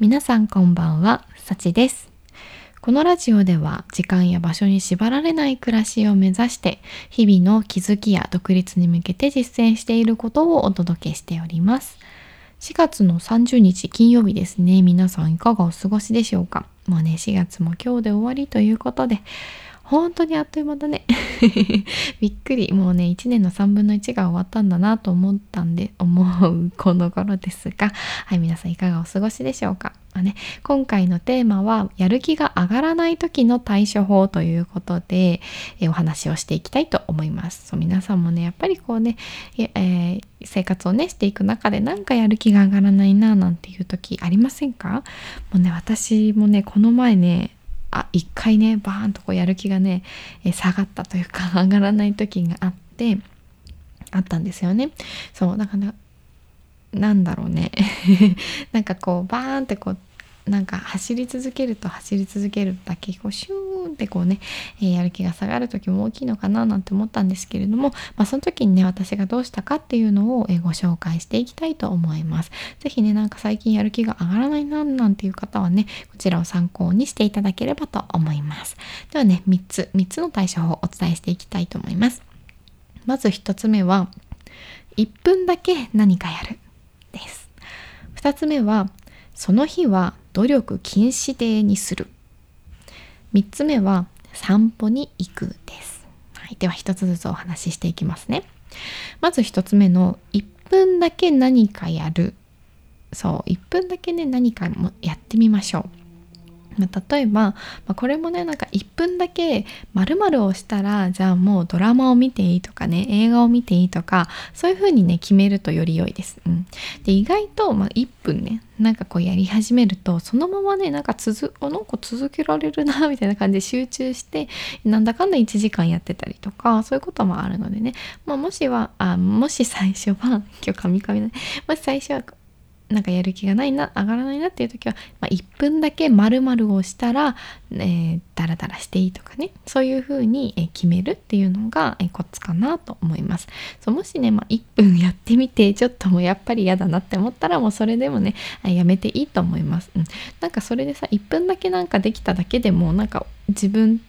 皆さんこんばんは、さちです。このラジオでは時間や場所に縛られない暮らしを目指して日々の気づきや独立に向けて実践していることをお届けしております。4月の30日金曜日ですね。皆さんいかがお過ごしでしょうか？もうね、4月も今日で終わりということで、本当にあっという間だね。びっくり。もうね、1年の3分の1が終わったんだなと思ったんで、思うこの頃ですが、はい、皆さんいかがお過ごしでしょうか？まあね、今回のテーマは、やる気が上がらない時の対処法ということで、えお話をしていきたいと思います。そう皆さんもね、やっぱりこうね、えー、生活をね、していく中でなんかやる気が上がらないななんていう時ありませんか？もうね、私もね、この前ね、あ一回ねバーンとこうやる気がね、下がったというか 上がらない時があってあったんですよね。そうだからなんだろうね なんかこうバーンってこうなんか走り続けると走り続けるだけこうシューンってこうね、えー、やる気が下がる時も大きいのかななんて思ったんですけれども、まあ、その時にね私がどうしたかっていうのを、え、ご紹介していきたいと思います。是非ねなんか最近やる気が上がらないななんていう方はねこちらを参考にしていただければと思います。ではね3つ3つの対処法をお伝えしていきたいと思います。まず1つ目は1分だけ何かやるです。2つ目はその日は努力禁止デーにする。3つ目は散歩に行くです。はい、では1つずつお話ししていきますね。まず1つ目の1分だけ何かやる。そう、1分だけね、何かもやってみましょう。ま、例えば、まあ、これもねなんか1分だけ〇〇をしたらじゃあもうドラマを見ていいとかね映画を見ていいとかそういう風にね決めるとより良いです。うん、で意外と、まあ、1分ねなんかこうやり始めるとそのままねなんか続なんか続けられるな みたいな感じで集中してなんだかんだ1時間やってたりとかそういうこともあるのでね、まあ、もしはあもし最初は今日カミカミだね。もし最初はなんかやる気がないな上がらないなっていう時は、まあ、1分だけ丸々をしたら、えー、ダラダラしていいとかね。そういう風に、え決めるっていうのが、えコツかなと思います。そうもしね、まあ、1分やってみてちょっともうやっぱり嫌だなって思ったらもうそれでもねやめていいと思います、うん、なんかそれでさ1分だけなんかできただけでもなんか自分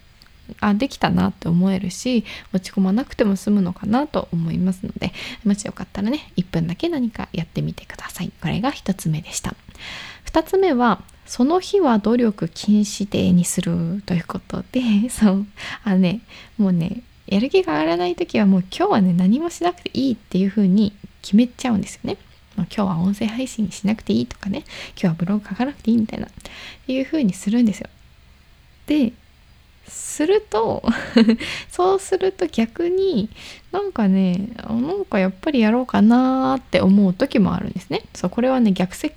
あできたなって思えるし落ち込まなくても済むのかなと思いますのでもしよかったらね1分だけ何かやってみてください。これが1つ目でした。2つ目はその日は努力禁止デにするということで そう。あのねもうねやる気が上がらない時はもう今日はね何もしなくていいっていう風に決めちゃうんですよね。今日は音声配信しなくていいとかね今日はブログ書かなくていいみたいなっていう風にするんですよ。で、すると そうすると逆になんかねなんかやっぱりやろうかなって思う時もあるんですね。そうこれはね逆説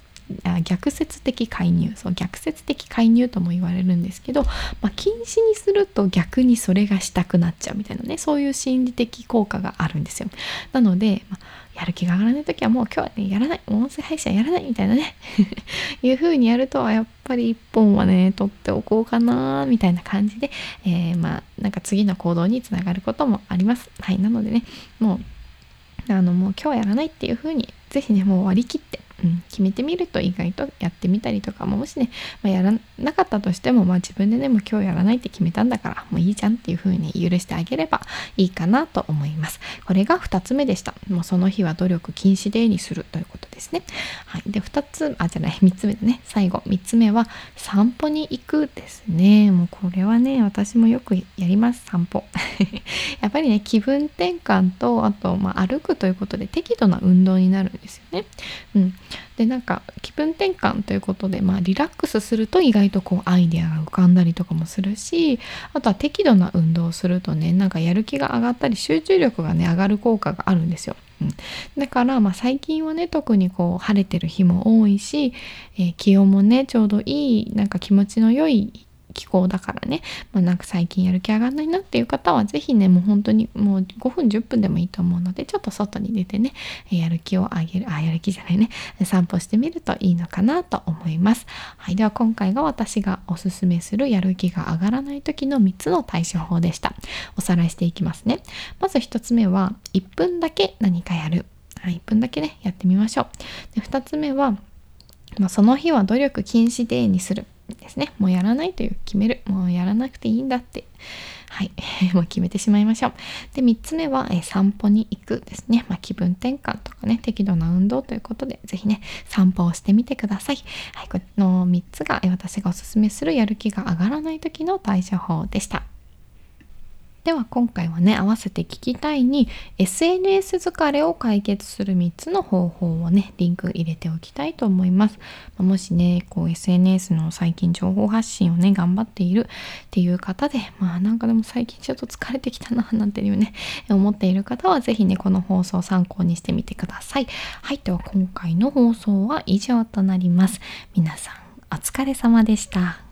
逆説的介入。そう逆説的介入とも言われるんですけど、まあ、禁止にすると逆にそれがしたくなっちゃうみたいなね。そういう心理的効果があるんですよ。なので、まあ、やる気が上がらない時はもう今日はねやらない。音声配信はやらないみたいなね。いう風にやるとはやっぱり一本はね取っておこうかなみたいな感じで、えー、まあなんか次の行動につながることもあります。はいなのでねもうあのもう今日はやらないっていう風に是非ねもう割り切ってうん、決めてみると意外とやってみたりとかももしね、まあ、やらなかったとしても、まあ、自分でねもう今日やらないって決めたんだからもういいじゃんっていう風に許してあげればいいかなと思います。これが2つ目でした。もうその日は努力禁止デーにするということですね。はい。で2つあじゃない3つ目だね最後。3つ目は散歩に行くですね。もうこれはね私もよくやります。散歩。やっぱりね気分転換とあと、まあ、歩くということで適度な運動になるんですよね。うん。でなんか気分転換ということで、まあ、リラックスすると意外とこうアイデアが浮かんだりとかもするしあとは適度な運動をするとねなんかやる気が上がったり集中力がね上がる効果があるんですよ。うん、だからまあ最近はね特にこう晴れてる日も多いし、えー、気温もねちょうどいいなんか気持ちの良い気候だからね、まあ、なんか最近やる気上がんないなっていう方は是非ねもう本当にもう5分10分でもいいと思うのでちょっと外に出てねやる気を上げるあやる気じゃないね。散歩してみるといいのかなと思います。はいでは今回が私がおすすめするやる気が上がらない時の3つの対処法でした。おさらいしていきますね。まず1つ目は1分だけ何かやる、はい、1分だけねやってみましょう。で2つ目はまあ、その日は努力禁止デーにする。ですね。もうやらないという決める。もうやらなくていいんだって。はい。もう決めてしまいましょう。で3つ目は、え散歩に行くですね、まあ、気分転換とかね適度な運動ということで是非ね散歩をしてみてください。はい。この3つが私がおすすめするやる気が上がらない時の対処法でした。では今回はね合わせて聞きたいに SNS 疲れを解決する3つの方法をねリンク入れておきたいと思います。もしねこう SNS の最近情報発信をね頑張っているっていう方でまあなんかでも最近ちょっと疲れてきたななんていうね思っている方は是非ねこの放送を参考にしてみてください。はいでは今回の放送は以上となります。皆さんお疲れ様でした。